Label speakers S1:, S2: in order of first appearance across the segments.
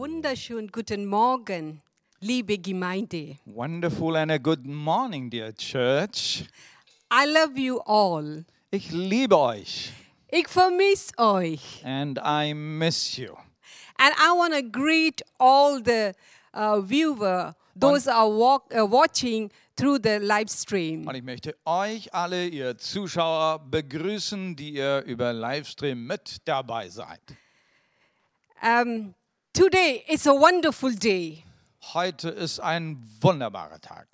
S1: wunderschönen guten Morgen, liebe Gemeinde.
S2: Wonderful and a good morning, dear church.
S1: I love you all.
S2: Ich liebe euch
S1: Ich vermisse euch.
S2: and I miss you.
S1: And I want to greet all the uh, viewer, those are walk, uh, watching through the live stream.
S2: Und ich möchte euch alle, ihr Zuschauer, begrüßen, die ihr über Livestream mit dabei seid.
S1: Um, today is a wonderful day.
S2: Heute ist ein wunderbarer Tag.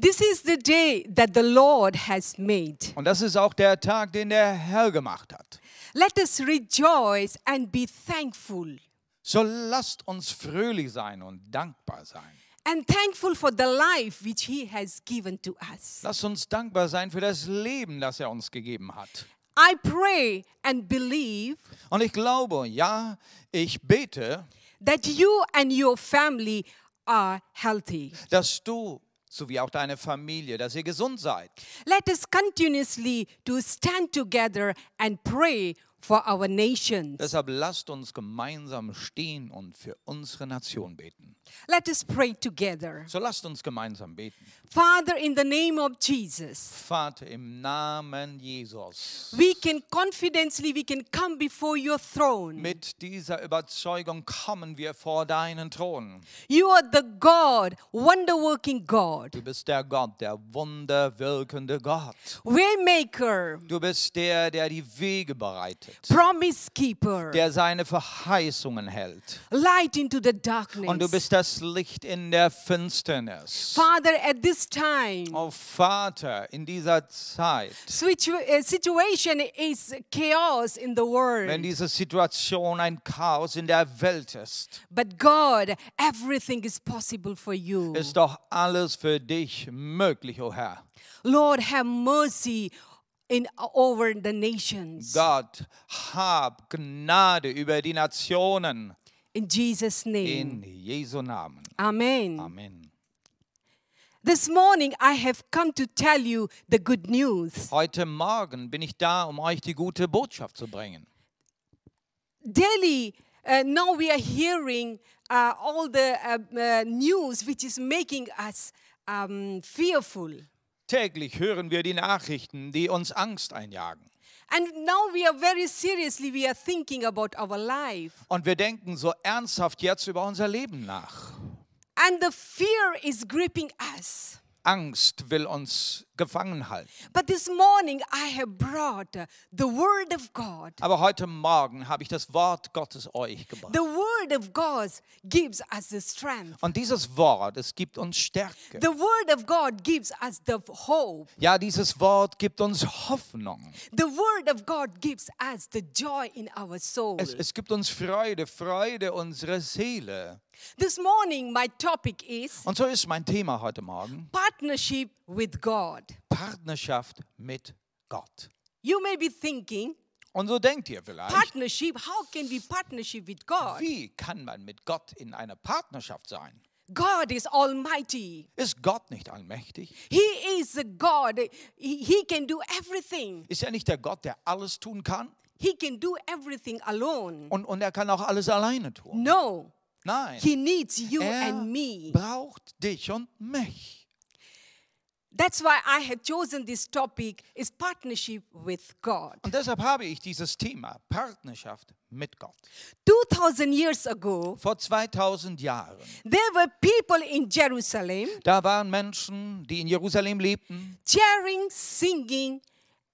S1: This is the day that the Lord has made.
S2: Und das ist auch der Tag, den der Herr gemacht hat.
S1: Let us rejoice and be thankful.
S2: So lasst uns fröhlich sein und dankbar sein.
S1: And thankful for the life which He has given to us.
S2: Lasst uns dankbar sein für das Leben, das er uns gegeben hat.
S1: I pray and believe
S2: Und ich glaube, ja, ich bete,
S1: that you and your family are healthy.
S2: dass du sowie auch deine Familie, dass ihr gesund seid.
S1: Let us continuously to stand together and pray for our nations.
S2: Deshalb lasst uns gemeinsam stehen und für unsere Nation beten.
S1: Let us pray together.
S2: So lasst uns gemeinsam beten.
S1: Father, in the name of Jesus,
S2: Vater, im Namen Jesus.
S1: we can confidently we can come before your throne.
S2: Mit dieser Überzeugung kommen wir vor deinen Thron.
S1: You are the God, wonder working God,
S2: Du bist der Gott, der wunderwirkende Gott.
S1: waymaker,
S2: Du bist der, der die Wege bereitet,
S1: promise keeper,
S2: der seine Verheißungen hält.
S1: light into the
S2: Und du
S1: darkness.
S2: bist das Licht in der Finsternis.
S1: Father, at this time,
S2: Oh Vater, in dieser Zeit,
S1: uh, situation is chaos in the
S2: wenn
S1: world.
S2: diese Situation ein Chaos in der Welt ist,
S1: But God, everything is possible for you.
S2: ist doch alles für dich möglich, o Herr.
S1: Lord, have mercy in over the nations.
S2: Gott, hab Gnade über die Nationen
S1: In Jesus' name.
S2: in Jesu Namen.
S1: Amen.
S2: Amen.
S1: This morning I have come to tell you the good news.
S2: Heute Morgen bin ich da, um euch die gute Botschaft zu bringen.
S1: Daily, uh, now we are hearing uh, all the uh, uh, news which is making us um, fearful.
S2: Täglich hören wir die Nachrichten, die uns Angst einjagen.
S1: And now we are very seriously, we are thinking about our life.
S2: Und wir denken so ernsthaft jetzt über unser Leben nach.
S1: And the fear is gripping us.
S2: Angst will uns gefangen halten.
S1: But this morning I have brought the Word of God.
S2: Aber heute Morgen habe ich das Wort Gottes euch gebracht.
S1: The Word of God gives us the strength.
S2: Und dieses Wort, es gibt uns Stärke.
S1: The Word of God gives us the hope.
S2: Ja, dieses Wort gibt uns Hoffnung.
S1: The Word of God gives us the joy in our soul.
S2: Es, es gibt uns Freude, Freude unserer Seele.
S1: This morning, my topic is
S2: Und so ist mein Thema heute Morgen
S1: partnership with God.
S2: Partnerschaft mit Gott.
S1: You may be thinking,
S2: Und so denkt ihr vielleicht,
S1: partnership, how can we partnership with God?
S2: wie kann man mit Gott in einer Partnerschaft sein?
S1: God is almighty.
S2: Ist Gott nicht allmächtig?
S1: He is a God. He, he can do everything.
S2: Ist er nicht der Gott, der alles tun kann?
S1: He can do everything alone.
S2: Und, und er kann auch alles alleine tun?
S1: No,
S2: Nein.
S1: he needs you
S2: Er
S1: and me.
S2: braucht dich und mich.
S1: That's why I have chosen this topic is partnership with God.
S2: Und deshalb habe ich dieses Thema Partnerschaft mit Gott.
S1: 2000 years ago,
S2: Vor 2000 Jahren,
S1: there were people in Jerusalem
S2: da waren Menschen, die in Jerusalem lebten
S1: cheering, singing,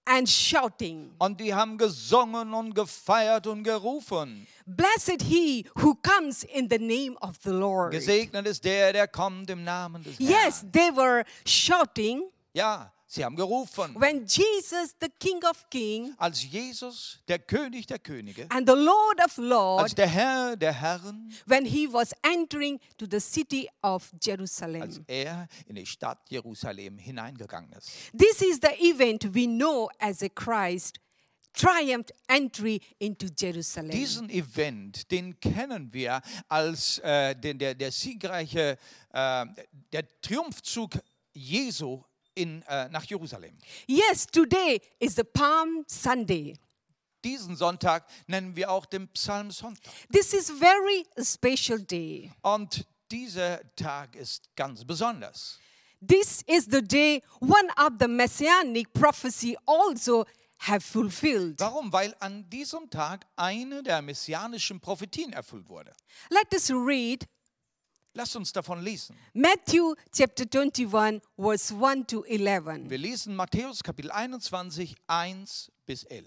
S1: and shouting.
S2: und die haben gesungen und gefeiert und gerufen.
S1: Blessed he who comes in the name of the Lord.
S2: Gesegnet ist der, der kommt im Namen des Herrn.
S1: Yes, they were shouting
S2: Ja, sie haben gerufen.
S1: when Jesus, the King of Kings
S2: Als Jesus, der König der Könige,
S1: and the Lord of
S2: als
S1: Lords,
S2: der Herr der Herren,
S1: when he was entering to the city of
S2: als
S1: Jerusalem.
S2: er in die Stadt Jerusalem hineingegangen ist.
S1: This is the event we know as a Christ triumph entry into Jerusalem.
S2: Diesen Event, den kennen wir als äh, den, der, der siegreiche, äh, der Triumphzug Jesu in, äh, nach Jerusalem.
S1: Yes, today is the Palm Sunday.
S2: diesen Sonntag nennen wir auch den Psalmsonntag.
S1: This is very special day.
S2: Und dieser Tag ist ganz besonders.
S1: This is the day one of the messianic prophecy also have fulfilled.
S2: Warum? Weil an diesem Tag eine der messianischen Prophetien erfüllt wurde.
S1: Let us read
S2: Lasst uns davon lesen.
S1: Matthew chapter 21 verse 1 to 11.
S2: Wir lesen Matthäus Kapitel 21, 1 bis 11.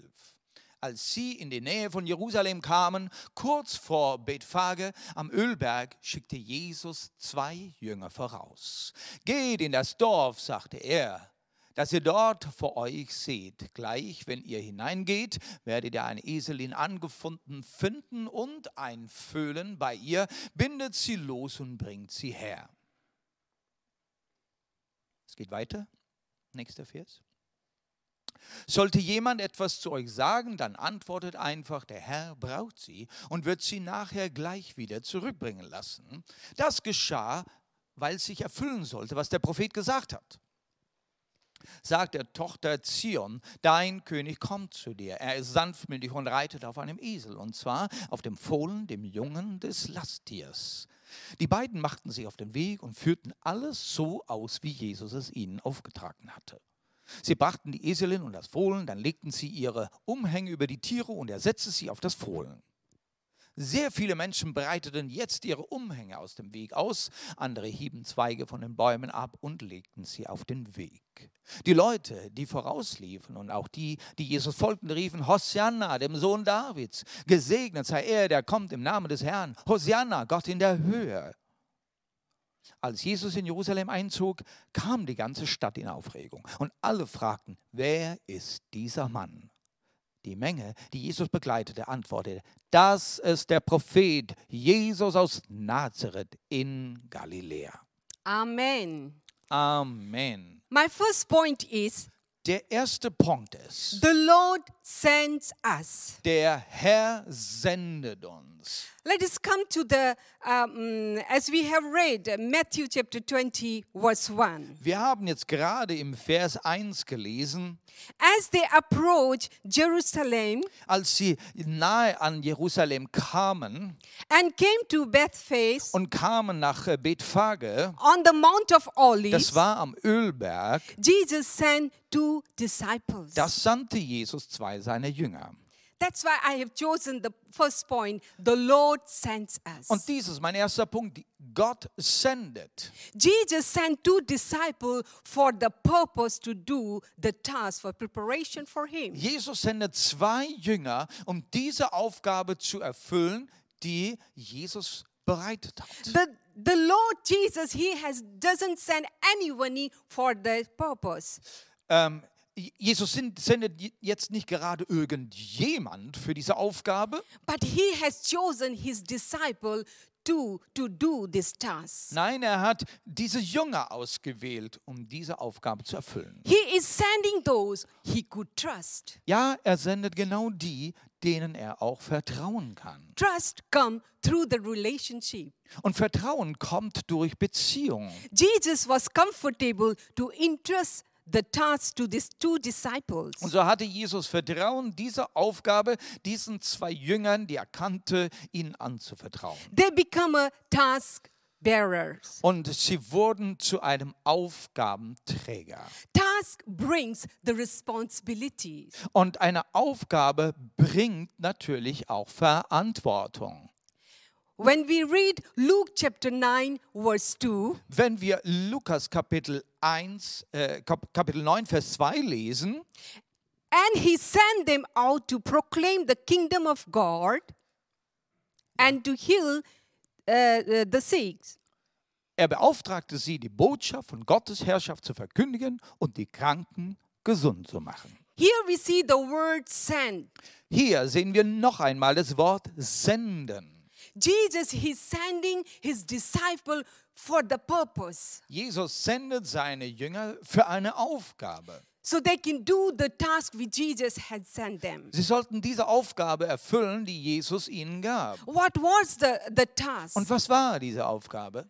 S2: Als sie in die Nähe von Jerusalem kamen, kurz vor Bethphage am Ölberg, schickte Jesus zwei Jünger voraus. Geht in das Dorf, sagte er, das ihr dort vor euch seht. Gleich, wenn ihr hineingeht, werdet ihr eine Eselin angefunden finden und einfüllen bei ihr, bindet sie los und bringt sie her. Es geht weiter. Nächster Vers. Sollte jemand etwas zu euch sagen, dann antwortet einfach, der Herr braucht sie und wird sie nachher gleich wieder zurückbringen lassen. Das geschah, weil es sich erfüllen sollte, was der Prophet gesagt hat. Sagt der Tochter Zion, dein König kommt zu dir. Er ist sanftmütig und reitet auf einem Esel, und zwar auf dem Fohlen, dem Jungen des Lasttiers. Die beiden machten sich auf den Weg und führten alles so aus, wie Jesus es ihnen aufgetragen hatte. Sie brachten die Eselin und das Fohlen, dann legten sie ihre Umhänge über die Tiere und er setzte sie auf das Fohlen. Sehr viele Menschen breiteten jetzt ihre Umhänge aus dem Weg aus, andere hieben Zweige von den Bäumen ab und legten sie auf den Weg. Die Leute, die vorausliefen und auch die, die Jesus folgten, riefen, Hosianna, dem Sohn Davids, gesegnet sei er, der kommt im Namen des Herrn, Hosianna, Gott in der Höhe. Als Jesus in Jerusalem einzog, kam die ganze Stadt in Aufregung und alle fragten, wer ist dieser Mann? Die Menge, die Jesus begleitete, antwortete, das ist der Prophet Jesus aus Nazareth in Galiläa.
S1: Amen.
S2: Amen.
S1: My first point is
S2: Der erste Punkt ist,
S1: the Lord sends us.
S2: der Herr sendet uns.
S1: Let us come to the, um, as we have read, Matthew chapter 20, verse 1.
S2: Wir haben jetzt gerade im Vers 1 gelesen,
S1: As they approach Jerusalem
S2: als sie nahe an Jerusalem kamen
S1: and came to Bethphage
S2: und kamen nach äh, Bethphage,
S1: on the Mount of
S2: das
S1: Olives,
S2: war am Ölberg,
S1: Jesus sent two disciples.
S2: das sandte Jesus zwei seiner Jünger.
S1: That's why I have chosen the first point the Lord sends us.
S2: Und dies ist mein erster Punkt. Gott sendet.
S1: Jesus sent two disciples for the purpose to do the task for preparation for Him.
S2: Jesus sendet zwei Jünger, um diese Aufgabe zu erfüllen, die Jesus bereitet hat.
S1: The, the Lord Jesus, He has doesn't send anyone for the purpose.
S2: Ähm, Jesus sendet jetzt nicht gerade irgendjemand für diese Aufgabe.
S1: But He has chosen His disciple to, to do this task.
S2: Nein, er hat diese Jünger ausgewählt, um diese Aufgabe zu erfüllen.
S1: He is sending those He could trust.
S2: Ja, er sendet genau die, denen er auch vertrauen kann.
S1: Trust come through the relationship.
S2: Und Vertrauen kommt durch Beziehung.
S1: Jesus was comfortable to entrust the task to these two disciples.
S2: Und so hatte Jesus Vertrauen, diese Aufgabe diesen zwei Jüngern, die er kannte, ihnen anzuvertrauen.
S1: They become a task bearers.
S2: Und sie wurden zu einem Aufgabenträger.
S1: Task brings the responsibilities.
S2: Und eine Aufgabe bringt natürlich auch Verantwortung.
S1: When we read Luke chapter 9, verse 2,
S2: Wenn wir Lukas Kapitel 1, äh, Kap Kapitel 9, Vers 2 lesen,
S1: and he sent them out to proclaim the kingdom of God and to heal uh, uh, the sick.
S2: er beauftragte sie, die Botschaft von Gottes Herrschaft zu verkündigen und die Kranken gesund zu machen.
S1: Here we see the word send.
S2: Hier sehen wir noch einmal das Wort senden.
S1: Jesus, he's sending his disciple for the purpose.
S2: Jesus sendet seine Jünger für eine Aufgabe.
S1: So they can do the task which Jesus had sent them.
S2: Sie sollten diese Aufgabe erfüllen, die Jesus ihnen gab.
S1: What was the, the task?
S2: Und was war diese Aufgabe?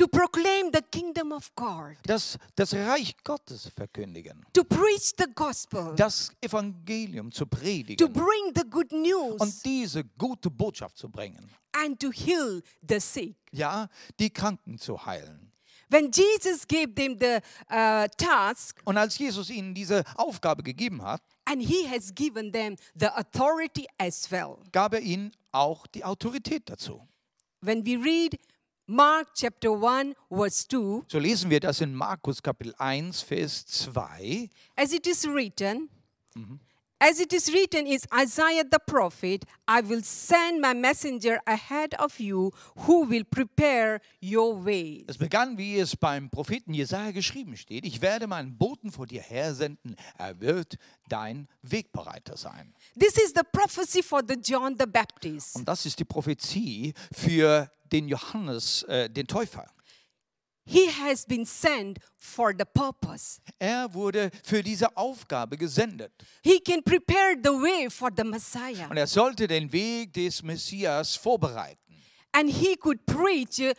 S1: To proclaim the kingdom of God,
S2: das, das Reich Gottes verkündigen,
S1: to preach the gospel,
S2: das Evangelium zu
S1: to
S2: predigen
S1: bring the good
S2: und
S1: news,
S2: diese gute Botschaft zu bringen.
S1: and to heal the sick.
S2: Ja, die Kranken zu heilen.
S1: When Jesus gave them the uh, task,
S2: Und als Jesus ihnen diese Aufgabe gegeben hat,
S1: and he has given them the authority as well.
S2: gab er ihnen auch die Autorität dazu.
S1: When we read Mark chapter 1, verse 2,
S2: So lesen wir das in Markus Kapitel 1, Vers 2.
S1: as it is written, as it is written is Isaiah the prophet, I will send my messenger ahead of you who will prepare your way.
S2: Es begann, wie es beim Propheten Jesaja geschrieben steht: Ich werde meinen Boten vor dir hersenden, er wird dein Wegbereiter sein.
S1: This is the prophecy for the John the Baptist.
S2: Und das ist die Prophezie für den Johannes, äh, den Täufer.
S1: He has been sent for the purpose.
S2: Er wurde für diese Aufgabe gesendet.
S1: He can prepare the way for the Messiah.
S2: Und er sollte den Weg des Messias vorbereiten.
S1: And he could preach uh,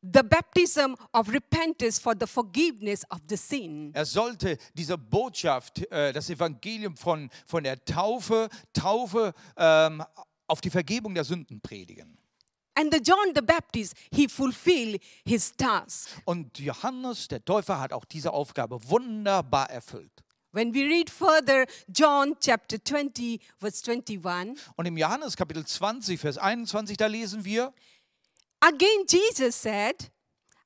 S1: the baptism of repentance for the forgiveness of the sin.
S2: Er sollte diese Botschaft, äh, das Evangelium von, von der Taufe, Taufe ähm, auf die Vergebung der Sünden predigen.
S1: And the John the Baptist, he fulfilled his task.
S2: Und Johannes, der Täufer, hat auch diese Aufgabe wunderbar erfüllt.
S1: When we read further, John chapter 20, verse 21,
S2: Und im Johannes Kapitel 20, Vers 21, da lesen wir,
S1: again Jesus said,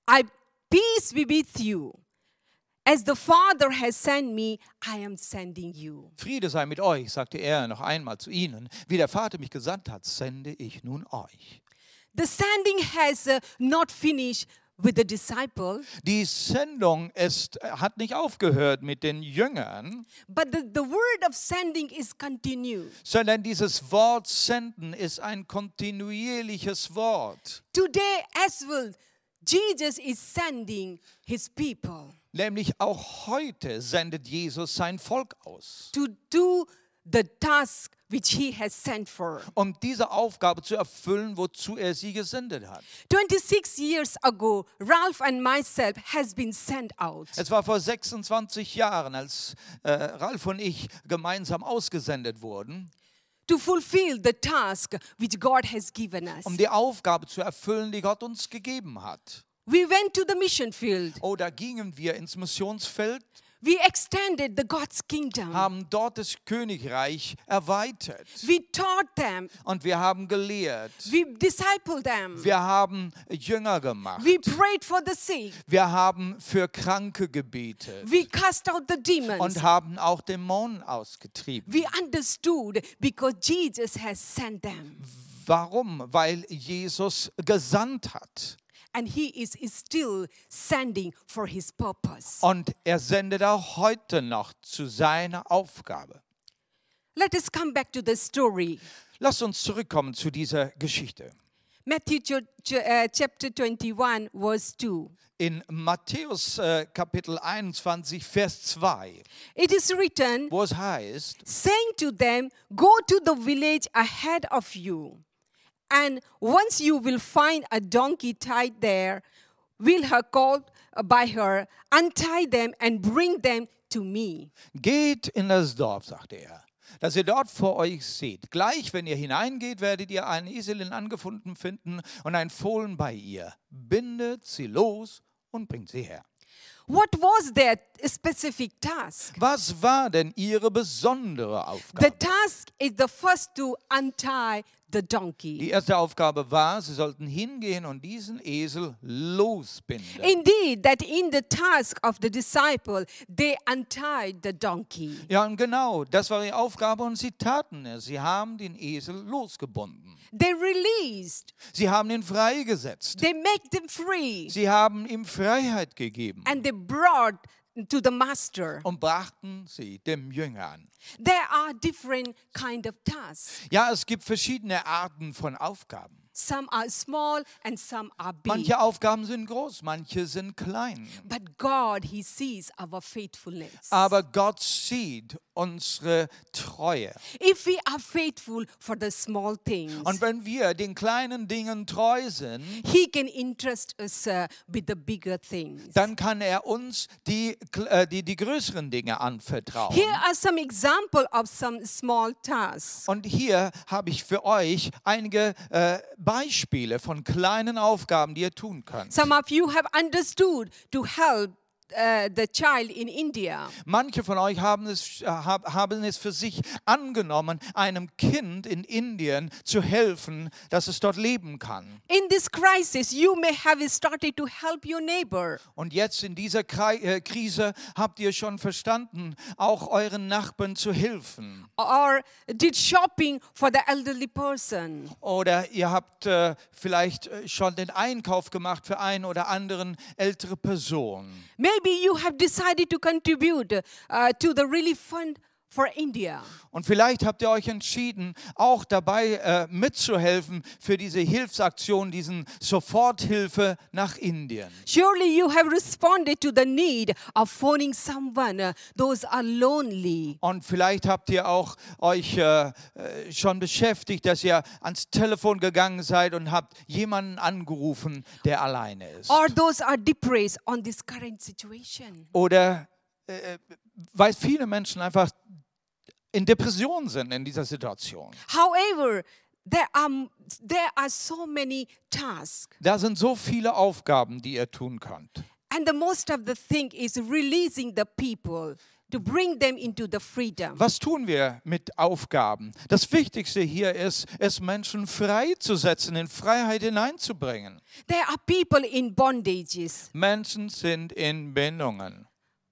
S1: I peace be with you. As the Father has sent me, I am sending you.
S2: Friede sei mit euch, sagte er noch einmal zu ihnen. Wie der Vater mich gesandt hat, sende ich nun euch.
S1: The sending has uh, not finished with the disciple,
S2: Die Sendung ist, hat nicht aufgehört mit den Jüngern,
S1: but the, the word of sending is continued.
S2: sondern dieses Wort senden ist ein kontinuierliches Wort.
S1: Today as well, Jesus is sending his people
S2: Nämlich auch heute sendet Jesus sein Volk aus,
S1: to do the task which he has sent for.
S2: um diese Aufgabe zu erfüllen, wozu er sie gesendet hat.
S1: 26 years ago, Ralph and myself has been sent out.
S2: Es war vor 26 Jahren, als äh, Ralf und ich gemeinsam ausgesendet wurden,
S1: to fulfill the task which God has given us.
S2: um die Aufgabe zu erfüllen, die Gott uns gegeben hat.
S1: We went to the mission field.
S2: Oh, da gingen wir ins Missionsfeld,
S1: We extended the God's kingdom.
S2: haben dort das Königreich erweitert
S1: We taught them.
S2: und wir haben gelehrt.
S1: We discipled them.
S2: Wir haben Jünger gemacht.
S1: We prayed for the sick.
S2: Wir haben für Kranke gebetet
S1: We cast out the demons.
S2: und haben auch Dämonen ausgetrieben.
S1: We understood because Jesus has sent them.
S2: Warum? Weil Jesus gesandt hat.
S1: And he is, still sending for his purpose.
S2: Und er sendet auch heute noch zu seiner Aufgabe.
S1: Let us come back to the story.
S2: Lasst uns zurückkommen zu dieser Geschichte.
S1: Matthew uh, chapter 21, verse 2.
S2: In Matthäus äh, Kapitel 21, Vers 2,
S1: It is written,
S2: wo es heißt,
S1: saying to them, Go to the village ahead of you, and once you will find a donkey tied there, will her called by her, untie them and bring them to me.
S2: geht in das Dorf, sagte er, dass ihr dort vor euch seht. Gleich, wenn ihr hineingeht, werdet ihr eine Eselin angefunden finden und ein Fohlen bei ihr. Bindet sie los und bringt sie her.
S1: What was their specific task?
S2: Was war denn ihre besondere
S1: The
S2: Aufgabe?
S1: task is the first to untie the donkey.
S2: Die erste Aufgabe war, sie sollten hingehen und diesen Esel losbinden.
S1: Indeed, that in the task of the disciple, they untied the donkey.
S2: Ja, und genau, das war ihre Aufgabe und sie taten es. Sie haben den Esel losgebunden.
S1: They released,
S2: Sie haben ihn freigesetzt.
S1: they make them free,
S2: Sie haben ihm Freiheit gegeben
S1: and they brought to the master.
S2: und brachten sie dem Jünger an.
S1: There are different kind of tasks.
S2: Ja, es gibt verschiedene Arten von Aufgaben.
S1: Some are small and some are big.
S2: Manche Aufgaben sind groß, manche sind klein.
S1: But God, He sees our faithfulness.
S2: Aber Gott sieht unsere Treue.
S1: if we are faithful for the small things,
S2: Und wenn wir den kleinen Dingen treu sind,
S1: He can entrust us uh, with the bigger things.
S2: dann kann er uns die, äh, die, die größeren Dinge anvertrauen.
S1: Here are some example of some small tasks.
S2: Und hier habe ich für euch einige äh, Beispiele von kleinen Aufgaben, die ihr tun könnt.
S1: Some of you have understood to help uh, the child in India.
S2: Manche von euch haben es, äh, hab- haben es für sich angenommen, einem Kind in Indien zu helfen, dass es dort leben kann.
S1: In this crisis, you may have started to help your neighbor.
S2: Und jetzt in dieser äh, Krise habt ihr schon verstanden, auch euren Nachbarn zu helfen.
S1: or did shopping for the elderly person.
S2: Oder ihr habt äh, vielleicht äh, schon den Einkauf gemacht für einen oder anderen ältere Person.
S1: Maybe you have decided to contribute uh, to the relief fund.
S2: Und vielleicht habt ihr euch entschieden, auch dabei äh, mitzuhelfen für diese Hilfsaktion, diesen Soforthilfe nach Indien.
S1: Surely you have responded to the need of phoning someone, uh, those are lonely.
S2: Und vielleicht habt ihr auch euch äh, äh, schon beschäftigt, dass ihr ans Telefon gegangen seid und habt jemanden angerufen, der alleine ist.
S1: Or those are depressed on this current situation.
S2: Oder äh, weil viele Menschen einfach in Depression sind in dieser Situation.
S1: However, there are, there are so many tasks.
S2: Da sind so viele Aufgaben, die ihr tun könnt.
S1: And the most of the thing is releasing the people to bring them into the freedom.
S2: Was tun wir mit Aufgaben? Das Wichtigste hier ist, es Menschen freizusetzen, in Freiheit hineinzubringen.
S1: There are people in bondages.
S2: Menschen sind in Bindungen.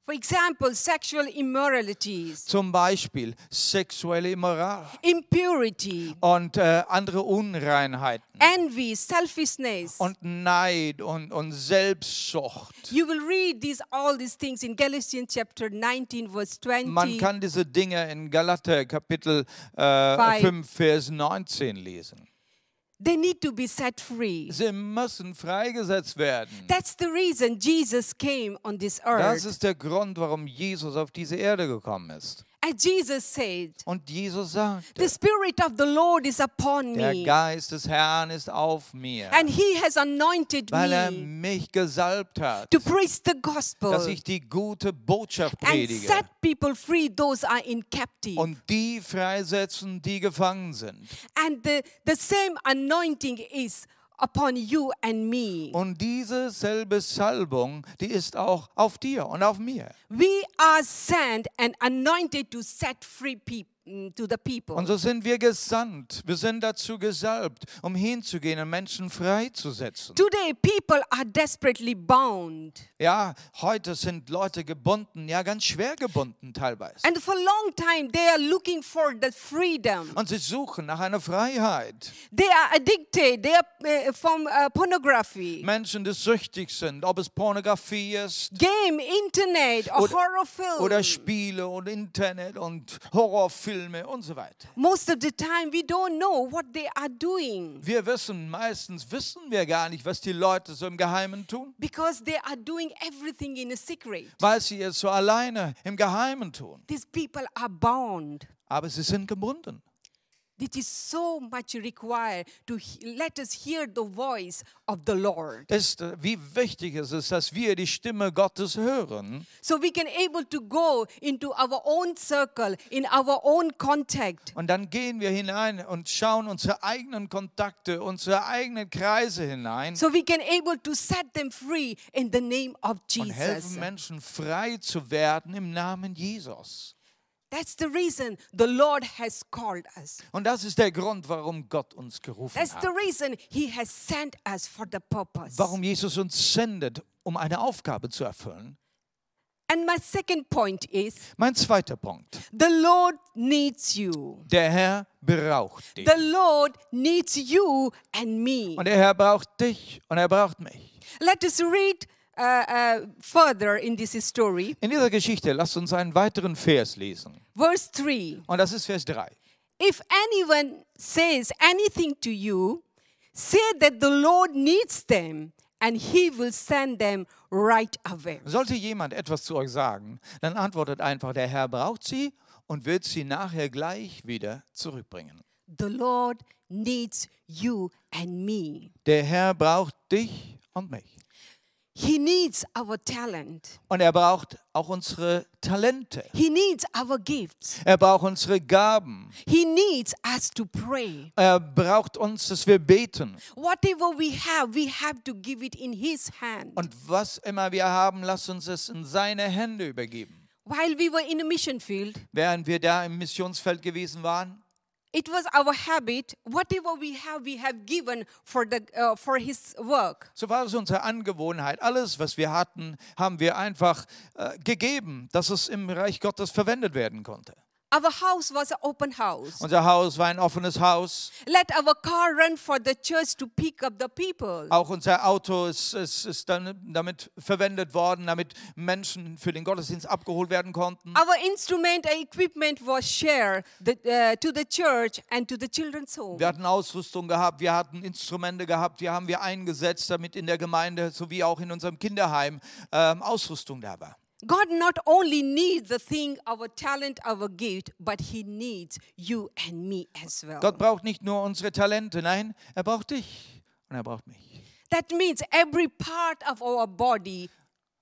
S1: For example, sexual immoralities,
S2: Zum Beispiel sexuelle Immoral
S1: impurity,
S2: und äh, andere Unreinheiten
S1: envy, selfishness.
S2: und Neid und, und Selbstsucht.
S1: You will read these all these things in Galatians chapter 19 verse 20.
S2: Man kann diese Dinge in Galater Kapitel äh,
S1: Five.
S2: 5, Vers 19 lesen.
S1: They need to be set free.
S2: Sie müssen freigesetzt werden.
S1: That's the reason Jesus came on this
S2: Das
S1: earth.
S2: ist der Grund, warum Jesus auf diese Erde gekommen ist.
S1: As Jesus said,
S2: Und Jesus sagte,
S1: the Spirit of the Lord is upon
S2: der Geist des Herrn ist auf mir,
S1: and He has anointed
S2: weil er mich gesalbt hat,
S1: to preach the
S2: dass
S1: gospel
S2: ich die gute Botschaft
S1: and
S2: predige
S1: set people free, those are in captive.
S2: und die freisetzen, die gefangen sind.
S1: And the, the same anointing is upon you and me.
S2: Und diese selbe Salbung, die ist auch auf dir und auf mir.
S1: We are sent and anointed to set free people people.
S2: Und so sind wir gesandt. Wir sind dazu gesalbt, um hinzugehen und Menschen freizusetzen.
S1: Today, people are desperately bound.
S2: Ja, heute sind Leute gebunden, ja ganz schwer gebunden teilweise.
S1: And for a long time, they are looking for the freedom.
S2: Und sie suchen nach einer Freiheit.
S1: They are addicted. They are uh, from uh, pornography,
S2: Menschen, die süchtig sind, ob es Pornografie ist
S1: game, internet, or
S2: Oder-
S1: horror film.
S2: oder Spiele und Internet und Horrorfilme und so weiter.
S1: Most of the time, we don't know what they are doing
S2: Wir wissen, meistens wissen wir gar nicht, was die Leute so im Geheimen tun,
S1: because they are doing everything in a secret.
S2: weil sie es so alleine im Geheimen tun.
S1: These people are bound.
S2: Aber sie sind gebunden.
S1: It is so much required to let us hear the voice of the Lord.
S2: Ist, äh, wie wichtig es ist, dass wir die Stimme Gottes hören,
S1: So we can able to go into our own circle, in our own contact.
S2: Und dann gehen wir hinein und schauen unsere eigenen Kontakte, unsere eigenen Kreise hinein
S1: So we can able to set them free in the name of
S2: und
S1: Jesus.
S2: helfen Menschen frei zu werden im Namen Jesus.
S1: That's the reason the Lord has called us.
S2: Und das ist der Grund, warum Gott uns gerufen
S1: That's the
S2: hat.
S1: reason He has sent us for the purpose.
S2: Warum Jesus uns sendet, um eine Aufgabe zu erfüllen.
S1: And my second point is
S2: Mein zweiter Punkt.
S1: the Lord needs you.
S2: Der Herr braucht dich.
S1: The Lord needs you and me.
S2: Und der Herr braucht dich und er braucht mich.
S1: Let us read uh, further in this story.
S2: In dieser Geschichte, lasst uns einen weiteren Vers lesen.
S1: Verse 3
S2: Und das ist Vers 3.
S1: If anyone says anything to you, say that the Lord needs them, and he will send them right away.
S2: Sollte jemand etwas zu euch sagen, dann antwortet einfach, der Herr braucht sie und wird sie nachher gleich wieder zurückbringen.
S1: The Lord needs you and me.
S2: Der Herr braucht dich und mich.
S1: He needs our talent.
S2: Und er braucht auch unsere Talente.
S1: He needs our gifts.
S2: Er braucht unsere Gaben.
S1: He needs us to pray.
S2: Er braucht uns, dass wir beten.
S1: Whatever we have, we have to give it in His hand.
S2: Und was immer wir haben, lasst uns es in seine Hände übergeben.
S1: While we were in a mission field,
S2: Während wir da im Missionsfeld gewesen waren,
S1: it was our habit. Whatever we have, we have given for the uh, for His work.
S2: so war es unsere Angewohnheit. Alles, was wir hatten, haben wir einfach äh, gegeben, dass es im Reich Gottes verwendet werden konnte.
S1: Our house was an open house.
S2: Unser Haus war ein offenes Haus.
S1: Let our car run for the church to pick up the people.
S2: Auch unser Auto ist, ist, ist dann damit verwendet worden, damit Menschen für den Gottesdienst abgeholt werden konnten.
S1: Our instrument and equipment was shared uh, to the church and to the children's home.
S2: Wir hatten Ausrüstung gehabt, wir hatten Instrumente gehabt, die haben wir eingesetzt, damit in der Gemeinde sowie auch in unserem Kinderheim ähm, Ausrüstung da war.
S1: God not only needs the thing, our talent, our gift, but He needs you and me as well.
S2: Gott braucht nicht nur unsere Talente, nein, er braucht dich und er braucht mich.
S1: That means every part of our body,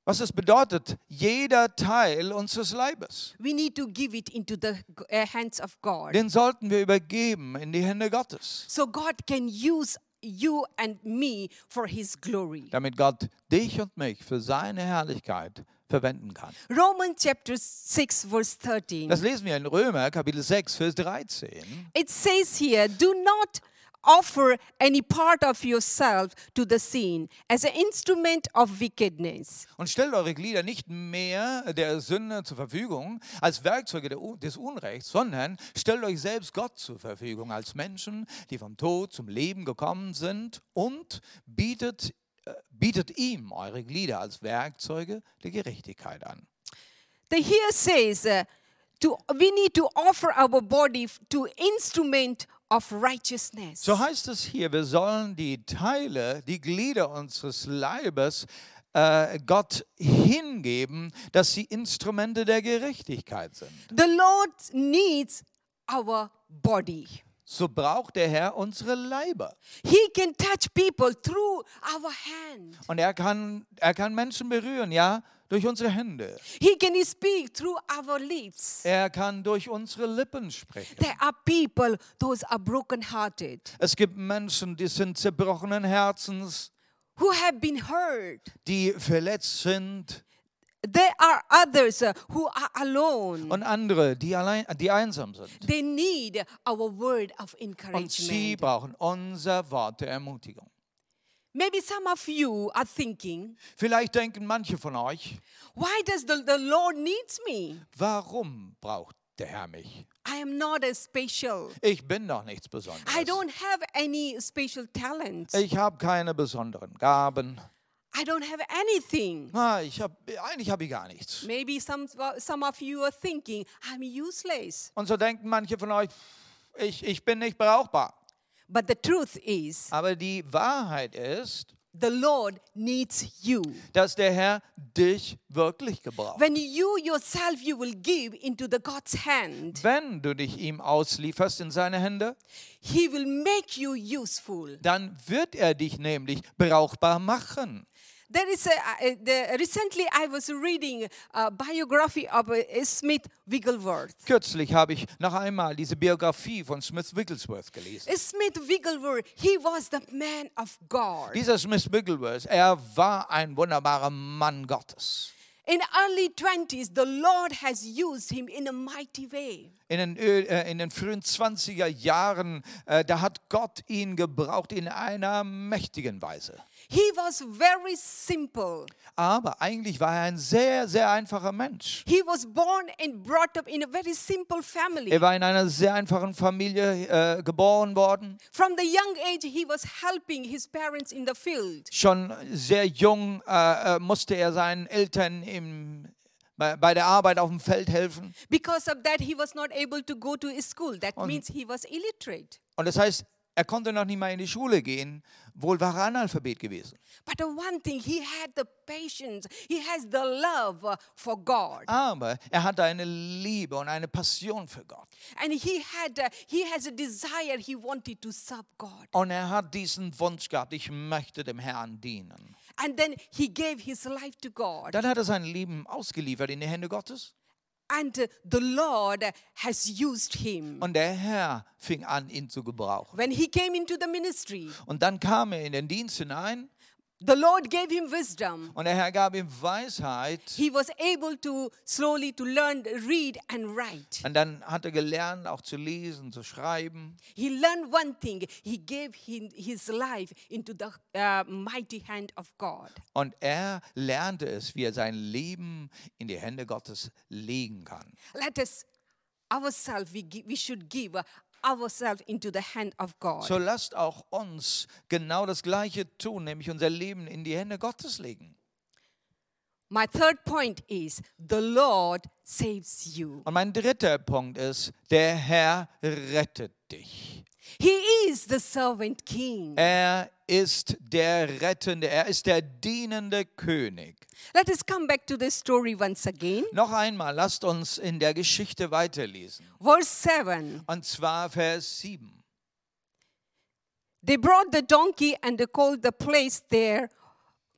S2: Was es bedeutet, jeder Teil unseres Leibes,
S1: we need to give it into the uh, hands of God.
S2: den sollten wir übergeben in die Hände Gottes,
S1: So God can use you and me for His glory.
S2: damit Gott dich und mich für seine Herrlichkeit verwenden kann.
S1: Romans chapter 6, verse 13.
S2: Das lesen wir in Römer Kapitel 6, Vers 13.
S1: It says here, do not offer any part of yourself to the sin as an instrument of wickedness,
S2: Und stellt eure Glieder nicht mehr der Sünde zur Verfügung als Werkzeuge des Unrechts, sondern stellt euch selbst Gott zur Verfügung als Menschen, die vom Tod zum Leben gekommen sind und bietet, bietet ihm eure Glieder als Werkzeuge der Gerechtigkeit an.
S1: The here says, uh, to, we need to offer our body to instrument of righteousness.
S2: So heißt es hier, wir sollen die Teile, die Glieder unseres Leibes äh, Gott hingeben, dass sie Instrumente der Gerechtigkeit sind.
S1: the Lord needs our body.
S2: So braucht der Herr unsere Leiber.
S1: He can touch people through our hand.
S2: Und er kann, er kann Menschen berühren, ja, durch unsere Hände.
S1: He can speak through our lips.
S2: Er kann durch unsere Lippen sprechen.
S1: There are people, those are brokenhearted,
S2: Es gibt Menschen, die sind zerbrochenen Herzens,
S1: who have been hurt.
S2: die verletzt sind
S1: There are others uh, who are alone.
S2: und andere, die, allein, die einsam sind.
S1: They need our word of
S2: Und sie
S1: encouragement.
S2: brauchen unser Wort der Ermutigung.
S1: Maybe some of you are thinking,
S2: Vielleicht denken manche von euch,
S1: why does the, the Lord needs me?
S2: warum braucht der Herr mich?
S1: I am not as special.
S2: Ich bin doch nichts
S1: I
S2: Besonderes.
S1: don't have any special talents.
S2: Ich habe keine besonderen Gaben.
S1: I don't have anything.
S2: Na, ich hab, eigentlich habe ich gar nichts.
S1: Maybe some, some of you are thinking, I'm useless.
S2: Und so denken manche von euch, ich, ich bin nicht brauchbar.
S1: But the truth is,
S2: Aber die Wahrheit ist,
S1: the Lord needs you.
S2: dass der Herr dich wirklich gebraucht.
S1: When you yourself you will give into the God's hand,
S2: Wenn du dich ihm auslieferst in seine Hände,
S1: He will make you useful.
S2: dann wird er dich nämlich brauchbar machen.
S1: There is a, uh, the, recently I was reading a biography of uh, Smith Wigglesworth.
S2: Kürzlich habe ich noch einmal diese Biografie von Smith Wigglesworth gelesen.
S1: Smith Wigglesworth, he was the man of God.
S2: Dieser Smith Wigglesworth, er war ein wunderbarer Mann Gottes.
S1: In early 20s, the Lord has used him in a mighty way.
S2: In den, äh, in den frühen 20er Jahren, äh, da hat Gott ihn gebraucht in einer mächtigen Weise.
S1: He was very simple.
S2: Aber eigentlich war er ein sehr, sehr einfacher Mensch.
S1: He was born and brought up in a very simple family.
S2: Er war in einer sehr einfachen Familie äh, geboren worden.
S1: From the young age, he was helping his parents in the field.
S2: Schon sehr jung äh, äh, musste er seinen Eltern im, bei, der Arbeit auf dem Feld helfen.
S1: Because of that, he was not able to go to school. That means he was illiterate.
S2: Und das heißt, Er konnte noch nicht mal in die Schule gehen, wohl war er Analphabet gewesen.
S1: But the one thing, he had the patience, he has the love uh, for God.
S2: Aber er hatte eine Liebe und eine Passion für Gott.
S1: And he had, uh, he has a desire, he wanted to serve God.
S2: Und er hat diesen Wunsch gehabt, ich möchte dem Herrn dienen.
S1: And then he gave his life to God.
S2: Dann hat er sein Leben ausgeliefert in die Hände Gottes.
S1: And the Lord has used him.
S2: Und der Herr fing an, ihn zu gebrauchen.
S1: When he came into the ministry,
S2: Und dann kam er in den Dienst hinein
S1: the Lord gave him wisdom.
S2: und der Herr gab ihm Weisheit.
S1: He was able to slowly to learn, read and write.
S2: Und dann hat er gelernt, auch zu lesen, zu schreiben.
S1: He learned one thing. He gave his life into the uh, mighty hand of God.
S2: Und er lernte es, wie er sein Leben in die Hände Gottes legen kann.
S1: Let us ourselves, we, we should give uh, ourselves into the hand of God.
S2: So lasst auch uns genau das Gleiche tun, nämlich unser Leben in die Hände Gottes legen.
S1: My third point is the Lord saves you.
S2: Und mein dritter Punkt ist, der Herr rettet dich.
S1: He is the servant king.
S2: Er ist der Rettende, er ist der dienende König.
S1: Let us come back to the story once again.
S2: Noch einmal, lasst uns in der Geschichte weiterlesen.
S1: Verse 7.
S2: Und zwar Vers 7.
S1: They brought the donkey and they called the place their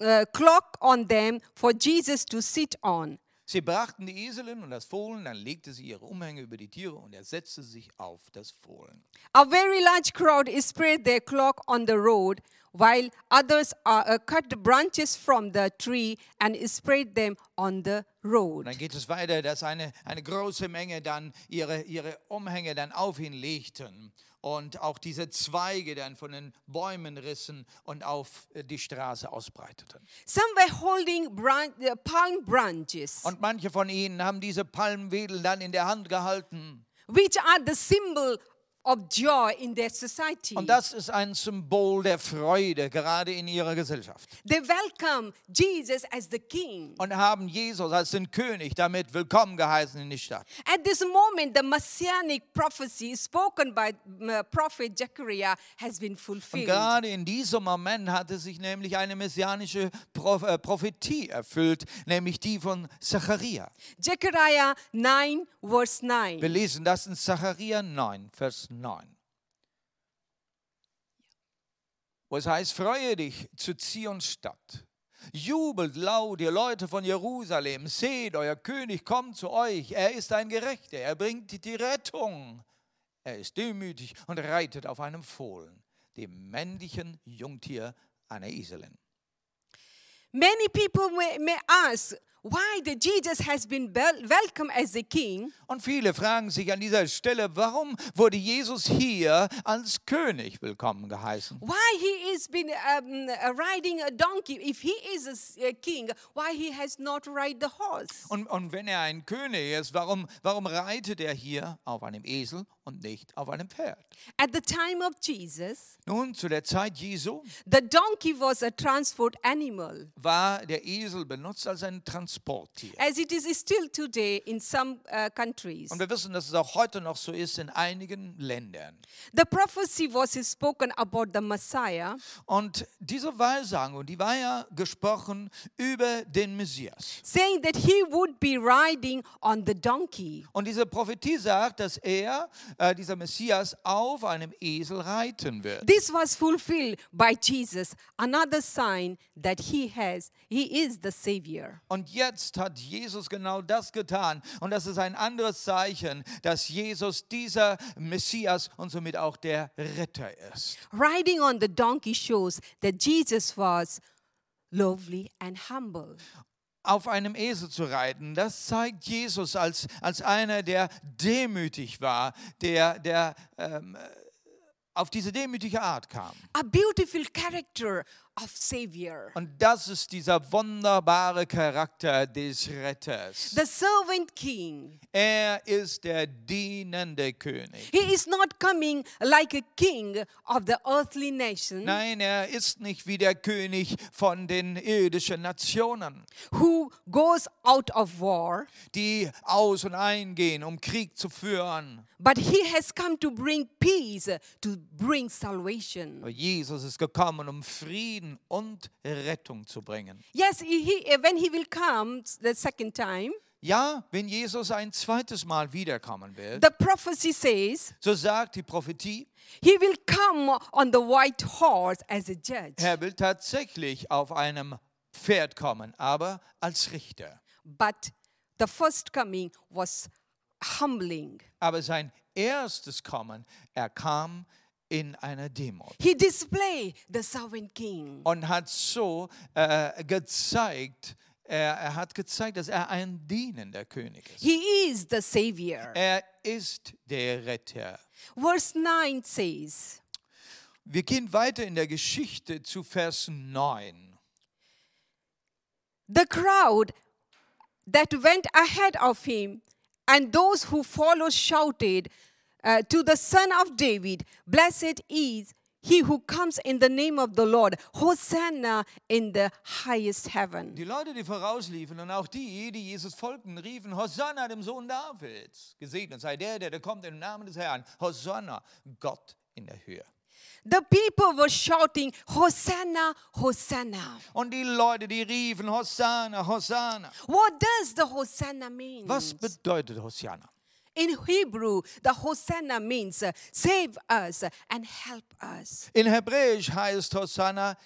S1: uh, clock on them for Jesus to sit on.
S2: Sie brachten die Eselin und das Fohlen, dann legte sie ihre Umhänge über die Tiere und er setzte sich auf das Fohlen.
S1: A very large crowd spread their cloak on the road, while others uh, uh, cut the branches from the tree and spread them on the road.
S2: dann geht es weiter, dass eine, eine große Menge dann ihre, ihre Umhänge dann auf ihn legten und auch diese Zweige dann von den Bäumen rissen und auf äh, die Straße ausbreiteten.
S1: Some were holding bran- uh, palm branches,
S2: Und manche von ihnen haben diese Palmwedel dann in der Hand gehalten.
S1: which are the symbol of joy in their society.
S2: Und das ist ein Symbol der Freude, gerade in ihrer Gesellschaft.
S1: They welcome Jesus as the king.
S2: Und haben Jesus als den König damit willkommen geheißen in die Stadt.
S1: At this moment, the messianic prophecy spoken by uh, prophet Zechariah has been
S2: Und
S1: fulfilled.
S2: gerade in diesem Moment hatte sich nämlich eine messianische äh, Prophetie erfüllt, nämlich die von Zacharia.
S1: Zechariah 9, verse
S2: Wir
S1: 9.
S2: lesen das in Zacharia 9, Vers 9. Wo es heißt, freue dich zu Zions Stadt. Jubelt laut, ihr Leute von Jerusalem. Seht, euer König kommt zu euch. Er ist ein Gerechter. Er bringt die Rettung. Er ist demütig und reitet auf einem Fohlen, dem männlichen Jungtier einer Eselin.
S1: Many people may ask why the Jesus has been wel- welcomed as a king,
S2: Und viele fragen sich an dieser Stelle, warum wurde Jesus hier als König willkommen geheißen?
S1: why he is been um, uh, riding a donkey. If he is a, king, why he has not ride the horse?
S2: Und, und wenn er ein König ist, warum, warum reitet er hier auf einem Esel und nicht auf einem Pferd?
S1: At the time of Jesus,
S2: Nun, zu der Zeit Jesu
S1: the donkey was a transport animal,
S2: war der Esel benutzt als ein Transporttier.
S1: as it is still today in some uh, countries.
S2: Und wir wissen, dass es auch heute noch so ist in einigen Ländern.
S1: The prophecy was spoken about the Messiah,
S2: Und diese Wahrsagung, die war ja gesprochen über den Messias.
S1: saying that he would be riding on the donkey.
S2: Und diese Prophetie sagt, dass er, äh, dieser Messias, auf einem Esel reiten wird.
S1: This was fulfilled by Jesus, another sign that he has, he is the Savior.
S2: Und jetzt hat Jesus genau das getan. Und das ist ein anderes Zeichen, dass Jesus dieser Messias und somit auch der Retter ist.
S1: Riding on the donkey shows that Jesus was lovely and humble.
S2: Auf einem Esel zu reiten, das zeigt Jesus als, als einer, der demütig war, der, der ähm, auf diese demütige Art kam.
S1: A beautiful character of Savior.
S2: Und das ist dieser wunderbare Charakter des Retters.
S1: The servant king.
S2: Er ist der dienende König.
S1: He is not coming like a king of the earthly nation
S2: Nein, er ist nicht wie der König von den irdischen Nationen,
S1: who goes out of war,
S2: die aus und eingehen, um Krieg zu führen.
S1: but he has come to bring peace, to bring salvation.
S2: Jesus ist gekommen, um Frieden und Rettung zu bringen.
S1: Yes, he, he- when he will come the second time,
S2: Ja, wenn Jesus ein zweites Mal wiederkommen wird,
S1: the prophecy says
S2: so sagt die Prophetie,
S1: he will come on the white horse as a judge.
S2: er will tatsächlich auf einem Pferd kommen, aber als Richter.
S1: But the first coming was humbling.
S2: Aber sein erstes Kommen, er kam in einer Demut
S1: He displayed the servant king.
S2: und hat so äh, gezeigt, er, er hat gezeigt, dass er ein dienender König ist.
S1: He is the savior.
S2: Er ist der Retter.
S1: Verse 9 says,
S2: Wir gehen weiter in der Geschichte zu Vers 9.
S1: The crowd that went ahead of him and those who followed shouted uh, to the Son of David, Blessed is he who comes in the name of the Lord, Hosanna in the highest heaven.
S2: Die Leute, die vorausliefen und auch die, die Jesus folgten, riefen, Hosanna dem Sohn Davids. Gesegnet sei der, der, kommt im Namen des Herrn. Hosanna, Gott in der Höhe.
S1: The people were shouting, Hosanna, Hosanna.
S2: Und die Leute, die riefen, Hosanna, Hosanna.
S1: What does the Hosanna mean?
S2: Was bedeutet Hosanna?
S1: In Hebrew, the Hosanna means uh, save us and help us.
S2: In Hebräisch heißt Hosanna,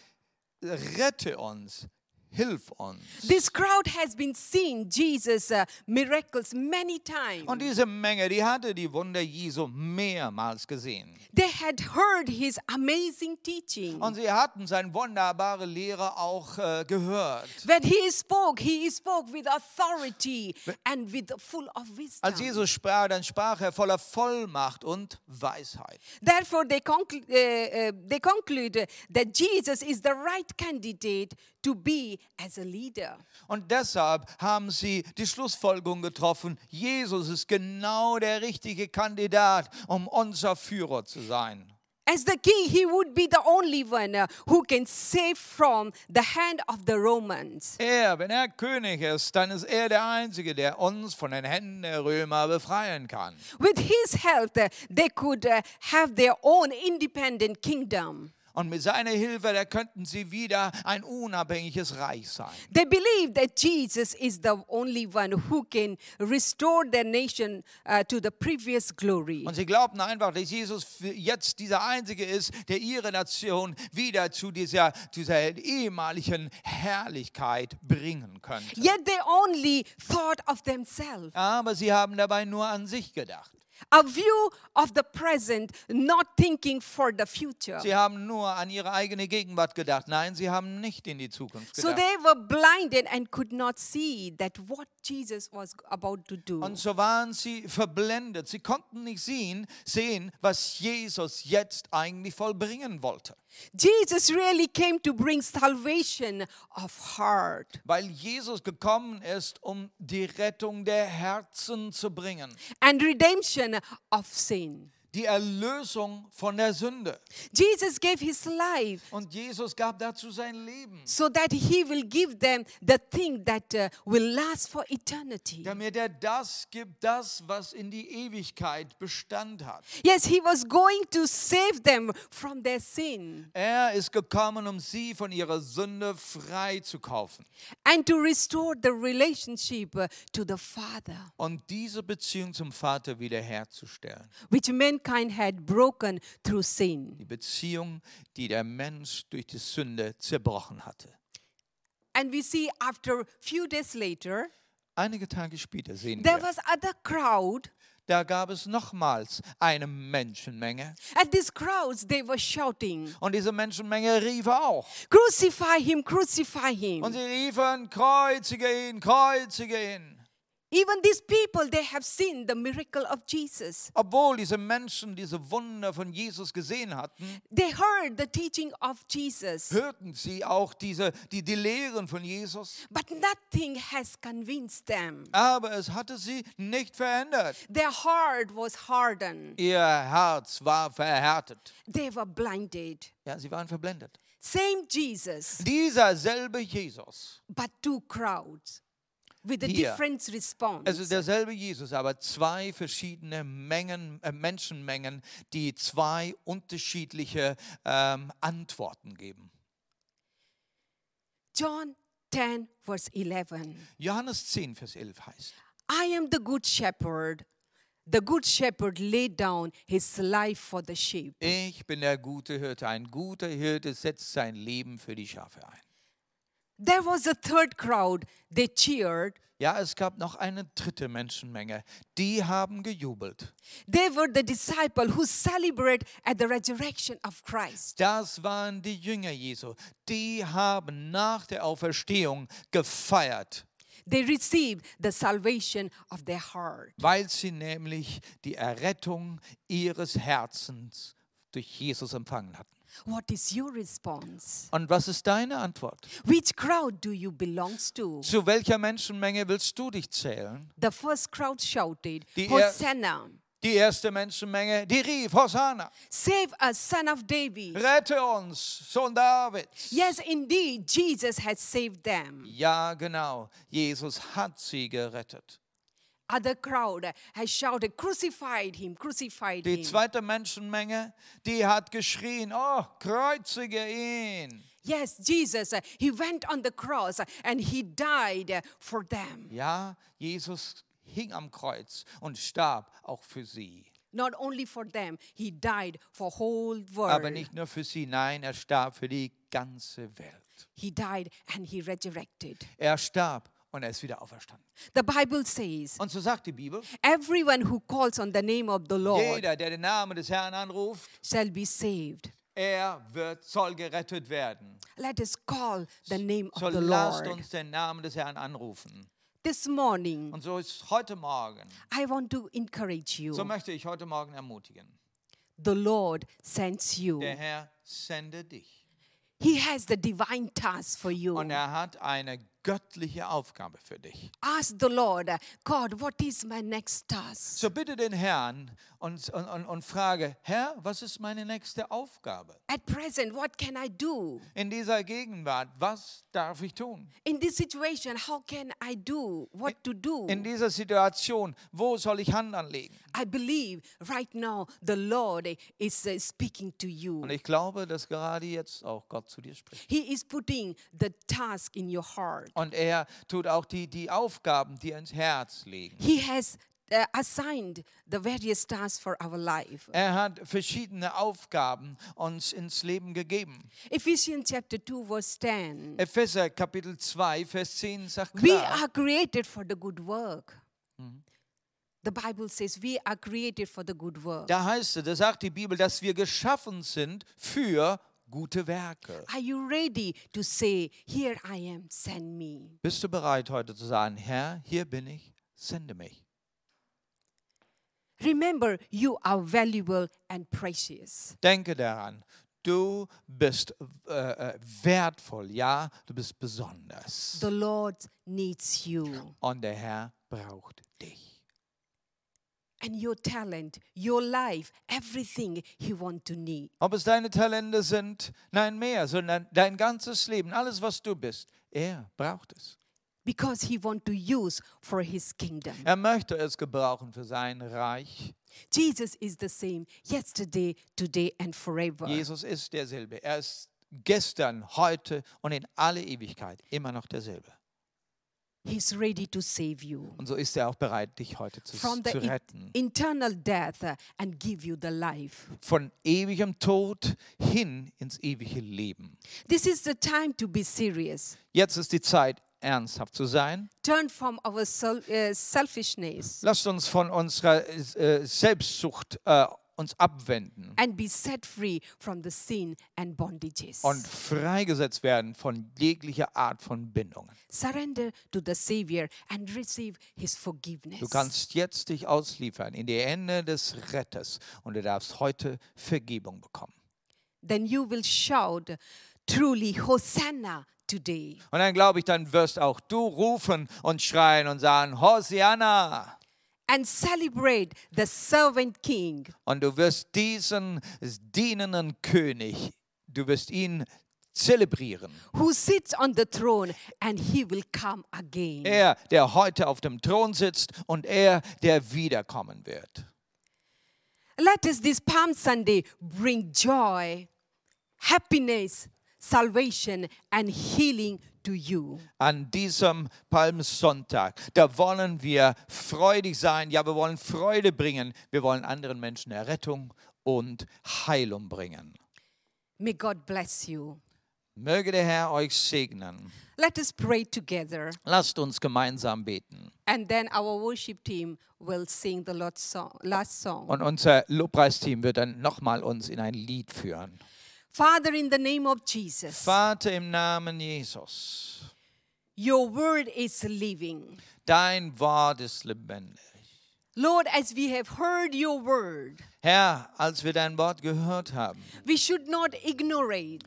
S2: rette uns, hilf uns.
S1: This crowd has been seeing Jesus' uh, miracles many times.
S2: Und diese Menge, die hatte die Wunder Jesu mehrmals gesehen.
S1: They had heard his amazing teaching.
S2: Und sie hatten seine wunderbare Lehre auch äh, gehört.
S1: When he spoke, he spoke with authority and with full of wisdom.
S2: Als Jesus sprach, dann sprach er voller Vollmacht und Weisheit.
S1: Therefore, they, conclu- uh, they conclude that Jesus is the right candidate to be as a leader.
S2: Und deshalb haben sie die Schlussfolgerung getroffen, Jesus ist genau der richtige Kandidat, um unser Führer zu sein.
S1: As the king, he would be the only one uh, who can save from the hand of the Romans.
S2: Er, wenn er König ist, dann ist er der Einzige, der uns von den Händen der Römer befreien kann.
S1: With his help, uh, they could uh, have their own independent kingdom.
S2: Und mit seiner Hilfe, da könnten sie wieder ein unabhängiges Reich sein.
S1: They believe that Jesus is the only one who can restore their nation uh, to the previous glory.
S2: Und sie glaubten einfach, dass Jesus jetzt dieser Einzige ist, der ihre Nation wieder zu dieser, dieser ehemaligen Herrlichkeit bringen könnte.
S1: Yet they only thought of themselves.
S2: Aber sie haben dabei nur an sich gedacht.
S1: A view of the present, not thinking for the future.
S2: Sie haben nur an ihre eigene Gegenwart gedacht. Nein, sie haben nicht in die Zukunft
S1: So
S2: gedacht.
S1: they were blinded and could not see that what Jesus was about to do.
S2: Und so waren sie verblendet. Sie konnten nicht sehen, sehen, was Jesus jetzt eigentlich vollbringen wollte.
S1: Jesus really came to bring salvation of heart
S2: Weil Jesus gekommen ist, um die Rettung der Herzen zu bringen.
S1: and redemption sinne afsien.
S2: Die Erlösung von der Sünde.
S1: Jesus gave his life
S2: Und Jesus gab dazu sein Leben,
S1: so that he will give them the thing that uh, will last for eternity.
S2: damit er das gibt, das, was in die Ewigkeit Bestand hat.
S1: Yes, he was going to save them from their sin
S2: Er ist gekommen, um sie von ihrer Sünde frei zu kaufen
S1: and to restore the relationship uh, to the Father,
S2: und diese Beziehung zum Vater wiederherzustellen.
S1: which mankind had broken through sin.
S2: Die Beziehung, die der Mensch durch die Sünde zerbrochen hatte.
S1: And we see after few days later,
S2: Einige Tage später sehen
S1: there
S2: wir,
S1: was other crowd.
S2: da gab es nochmals eine Menschenmenge.
S1: And these crowds, they were shouting,
S2: Und diese Menschenmenge rief auch.
S1: Crucify him, crucify him.
S2: Und sie riefen, kreuzige ihn, kreuzige ihn.
S1: Even these people, they have seen the miracle of Jesus.
S2: Obwohl diese Menschen diese Wunder von Jesus gesehen hatten,
S1: They heard the teaching of Jesus,
S2: hörten sie auch diese, die, die Lehren von Jesus,
S1: but nothing has convinced them.
S2: aber es hatte sie nicht verändert.
S1: Their heart was hardened.
S2: Ihr Herz war verhärtet.
S1: They were blinded.
S2: Ja, sie waren verblendet.
S1: Same Jesus,
S2: Dieser selbe Jesus,
S1: but two crowds with a
S2: Hier.
S1: different response.
S2: also derselbe Jesus, aber zwei verschiedene Mengen, äh, Menschenmengen, die zwei unterschiedliche ähm, Antworten geben.
S1: John 10, verse 11.
S2: Johannes 10, Vers 11 heißt,
S1: I am the good shepherd. The good shepherd laid down his life for the sheep.
S2: ich bin der gute Hirte. Ein guter Hirte setzt sein Leben für die Schafe ein.
S1: There was a third crowd. They cheered.
S2: Ja, es gab noch eine dritte Menschenmenge. Die haben gejubelt.
S1: They were the disciple who celebrate at the resurrection of Christ.
S2: Das waren die Jünger Jesu. Die haben nach der Auferstehung gefeiert,
S1: They received the salvation of their heart.
S2: weil sie nämlich die Errettung ihres Herzens durch Jesus empfangen hatten.
S1: What is your response?
S2: Und was ist deine Antwort?
S1: Which crowd do you belong to?
S2: Zu welcher Menschenmenge willst du dich zählen?
S1: The first crowd shouted,
S2: Die er-
S1: Hosanna!
S2: Die erste Menschenmenge, die rief, Hosanna,
S1: Save us, son of David.
S2: rette uns, Sohn Davids.
S1: Yes, indeed, Jesus has saved them.
S2: Ja, genau, Jesus hat sie gerettet.
S1: Other crowd has shouted, Crucified him, crucified
S2: Die
S1: him.
S2: zweite Menschenmenge, die hat geschrien, oh, kreuzige ihn.
S1: Yes, Jesus, he went on the cross and he died for them.
S2: Ja, Jesus hing am Kreuz und starb auch für sie.
S1: Not only for them, he died for whole
S2: Aber
S1: world.
S2: nicht nur für sie, nein, er starb für die ganze Welt.
S1: He died and he resurrected.
S2: Er starb und er ist wieder auferstanden.
S1: The Bible says,
S2: Und so sagt die Bibel,
S1: everyone who calls on the name of the Lord
S2: jeder, der den Namen des Herrn anruft,
S1: shall be saved.
S2: er wird, soll gerettet werden.
S1: Let us call the name
S2: So
S1: of the
S2: lasst
S1: Lord.
S2: uns den Namen des Herrn anrufen.
S1: This morning,
S2: Und so ist heute Morgen,
S1: I want to encourage you.
S2: so möchte ich heute Morgen ermutigen.
S1: The Lord sends you.
S2: Der Herr sende dich.
S1: He has the divine task for you.
S2: Und er hat eine göttliche Aufgabe für dich.
S1: Ask the Lord, God, what is my next task?
S2: So bitte den Herrn und, und, und, frage, Herr, was ist meine nächste Aufgabe?
S1: At present, what can I do?
S2: In dieser Gegenwart, was darf ich tun?
S1: In this situation, how can I do what to do?
S2: In dieser Situation, wo soll ich Hand anlegen?
S1: I believe right now the Lord is uh, speaking to you.
S2: Und ich glaube, dass gerade jetzt auch Gott zu dir spricht.
S1: He is putting the task in your heart.
S2: Und er tut auch die, die Aufgaben dir ins Herz legen.
S1: He has uh, assigned the various tasks for our life.
S2: Er hat verschiedene Aufgaben uns ins Leben gegeben.
S1: Ephesians chapter 2 verse 10.
S2: Epheser Kapitel 2, Vers 10 sagt
S1: We
S2: klar,
S1: are created for the good work. The Bible says we are created for the good work.
S2: da heißt es, da sagt die Bibel, dass wir geschaffen sind für gute Werke.
S1: Are you ready to say, Here I am, send me?
S2: Bist du bereit heute zu sagen, Herr, hier bin ich, sende mich?
S1: Remember, you are valuable and precious.
S2: Denke daran, du bist äh, äh, wertvoll, ja, du bist besonders.
S1: The Lord needs you.
S2: Und der Herr braucht dich.
S1: And your talent, your life, everything He wants to need.
S2: Ob es deine Talente sind, nein mehr, sondern dein ganzes Leben, alles was du bist, er braucht es.
S1: Because He wants to use for His kingdom.
S2: Er möchte es gebrauchen für sein Reich.
S1: Jesus is the same yesterday, today, and forever.
S2: Jesus ist derselbe. Er ist gestern, heute und in alle Ewigkeit immer noch derselbe.
S1: He's ready to save you
S2: Und so ist er auch bereit, dich heute zu,
S1: from the
S2: zu
S1: e-
S2: retten.
S1: eternal death uh, and give you the life.
S2: Von ewigem Tod hin ins ewige Leben.
S1: This is the time to be serious.
S2: Jetzt ist die Zeit, ernsthaft zu sein.
S1: Turn from our sel- uh, selfishness
S2: Lasst uns von unserer äh, Selbstsucht äh, uns abwenden
S1: and be set free from the sin and bondages.
S2: und freigesetzt werden von jeglicher Art von Bindungen.
S1: Surrender to the Savior and receive His forgiveness.
S2: Du kannst jetzt dich ausliefern in die Hände des Retters und du darfst heute Vergebung bekommen.
S1: Then you will shout truly Hosanna today.
S2: Und dann glaube ich, dann wirst auch du rufen und schreien und sagen, Hosianna.
S1: And celebrate the servant king
S2: Und du wirst diesen dienenden König, du wirst ihn zelebrieren.
S1: who sits on the throne and he will come again.
S2: Er, der heute auf dem Thron sitzt und er, der wiederkommen wird.
S1: Let us this Palm Sunday bring joy, happiness, salvation, and healing to you.
S2: An diesem Palmsonntag, da wollen wir freudig sein, ja, wir wollen Freude bringen, wir wollen anderen Menschen Errettung und Heilung bringen.
S1: May God bless you.
S2: Möge der Herr euch segnen.
S1: Let us pray together,
S2: Lasst uns gemeinsam beten.
S1: and then our worship team will sing the Lord's song, last song.
S2: Und unser Lobpreisteam wird dann nochmal uns in ein Lied führen.
S1: Father, in the name of Jesus,
S2: Vater im Namen Jesus,
S1: your word is living.
S2: dein Wort ist lebendig.
S1: Lord, as we have heard your word,
S2: Herr, als wir dein Wort gehört haben,
S1: we should not ignore it,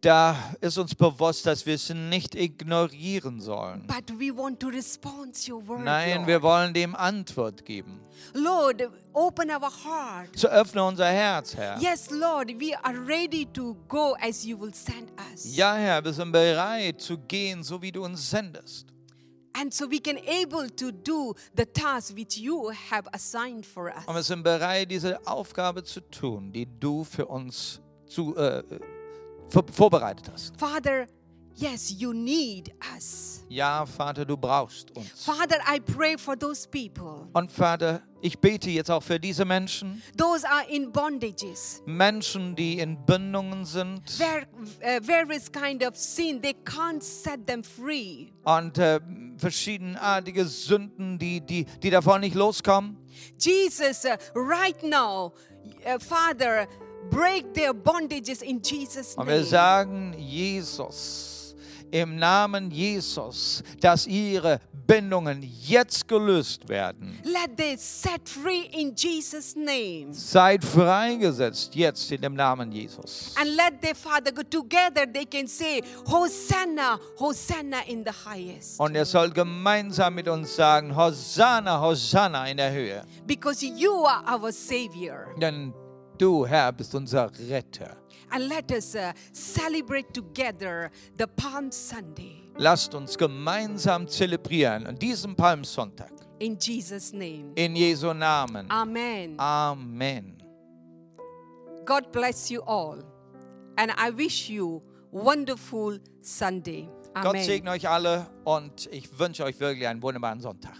S2: da ist uns bewusst, dass wir es nicht ignorieren sollen.
S1: but we want to respond to your word.
S2: Nein,
S1: Lord.
S2: wir wollen dem Antwort geben.
S1: Lord, open our heart.
S2: So öffne unser Herz, Herr.
S1: Yes, Lord, we are ready to go as you will send us.
S2: Ja, Herr, wir sind bereit zu gehen, so wie du uns sendest.
S1: And so we can able to do the task which you have assigned for
S2: Und wir
S1: us.
S2: sind bereit, diese Aufgabe zu tun, die du für uns zu, äh, vor, vorbereitet hast.
S1: Father, yes, you need us.
S2: Ja, Vater, du brauchst uns.
S1: Father, I pray for those people.
S2: Und Vater, ich bete jetzt auch für diese Menschen,
S1: Those are in bondages.
S2: Menschen, die in Bindungen sind
S1: Where, uh, various kind of sin, they can't set them free.
S2: und äh, verschiedenartige Sünden, die, die, die davon nicht loskommen.
S1: Jesus, uh, right now, uh, Father, break their bondages in Jesus'
S2: Und wir
S1: name.
S2: sagen, Jesus, im Namen Jesus, dass ihre Bindungen jetzt gelöst werden.
S1: Let them set free in Jesus' name.
S2: Seid freigesetzt jetzt in dem Namen Jesus.
S1: And let their Father go together. They can say, Hosanna, Hosanna in the highest.
S2: Und er soll gemeinsam mit uns sagen, Hosanna, Hosanna in der Höhe.
S1: Because you are our Savior.
S2: Denn du, Herr, bist unser Retter.
S1: And let us uh, celebrate together the Palm Sunday.
S2: Lasst uns gemeinsam zelebrieren an diesem Palmsonntag.
S1: In Jesus' name.
S2: In Jesu Namen.
S1: Amen.
S2: Amen.
S1: God bless you all. And I wish you wonderful Sunday.
S2: Gott
S1: Amen.
S2: segne euch alle und ich wünsche euch wirklich einen wunderbaren Sonntag.